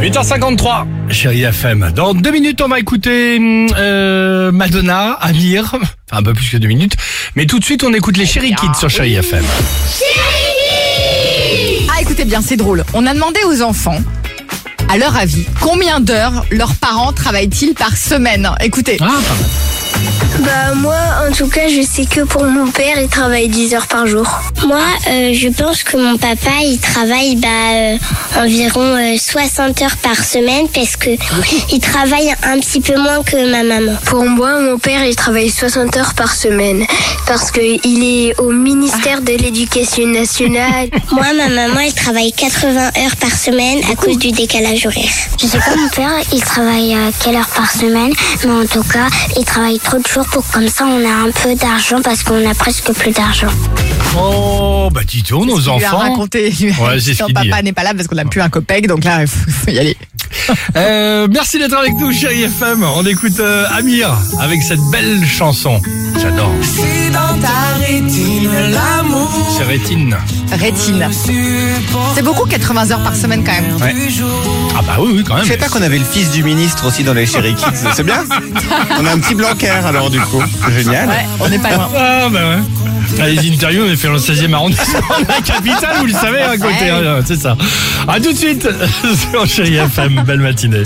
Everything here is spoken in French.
8h53, chérie FM. Dans deux minutes, on va écouter euh, Madonna, Amir. Enfin, un peu plus que deux minutes. Mais tout de suite, on écoute les Chéri Kids sur chérie FM. Ah, écoutez bien, c'est drôle. On a demandé aux enfants, à leur avis, combien d'heures leurs parents travaillent-ils par semaine? Écoutez, Ah, pas mal. Bah moi en tout cas je sais que pour mon père il travaille 10 heures par jour. Moi euh, je pense que mon papa il travaille bah, euh, environ euh, 60 heures par semaine parce que il travaille un petit peu moins que ma maman. Pour moi mon père il travaille 60 heures par semaine parce que il est au ministère de l'éducation nationale. moi ma maman elle travaille 80 heures par semaine à cause du décalage horaire. Je sais pas mon père il travaille euh, quelle heure par semaine mais en tout cas il travaille trop de jours pour comme ça on a un peu d'argent parce qu'on a presque plus d'argent. Oh, bah dis donc, nos il lui a enfants. raconté. Ouais, c'est ce Son qu'il dit. papa n'est pas là parce qu'on n'a plus un copec, donc là, il faut, y aller. Euh, merci d'être avec nous, chérie FM. On écoute euh, Amir avec cette belle chanson. J'adore. C'est Rétine. Rétine. C'est beaucoup 80 heures par semaine quand même. Ah bah oui, oui, quand même. Je savais pas qu'on avait le fils du ministre aussi dans les Chéri Kids. C'est bien. On a un petit Blanquer alors du coup. Génial. Ouais, on n'est pas loin. Ah bah ouais. Ah, Les interviews, on est fait dans le 16e arrondissement de la capitale, vous le savez, à côté, Ouais. hein, c'est ça. À tout de suite sur Chérie FM, belle matinée.